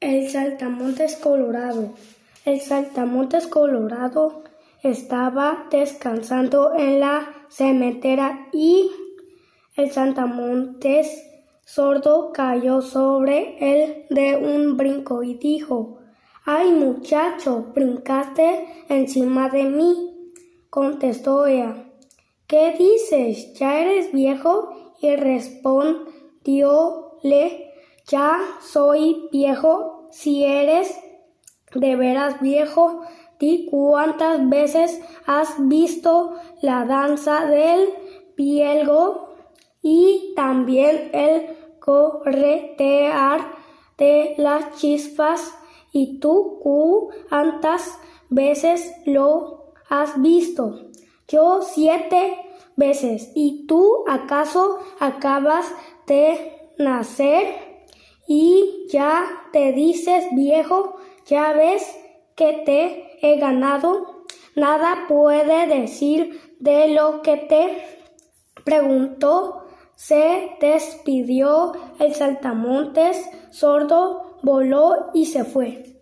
El saltamontes colorado. El saltamontes colorado estaba descansando en la cementera y el saltamontes sordo cayó sobre él de un brinco y dijo, Ay muchacho, brincaste encima de mí. Contestó ella, ¿qué dices? ¿Ya eres viejo? Y respondióle, ya soy viejo. Si eres de veras viejo, di cuántas veces has visto la danza del pielgo y también el corretear de las chispas y tú cuántas veces lo has visto. Yo siete ¿Y tú acaso acabas de nacer y ya te dices viejo? ¿Ya ves que te he ganado? Nada puede decir de lo que te preguntó. Se despidió el saltamontes sordo, voló y se fue.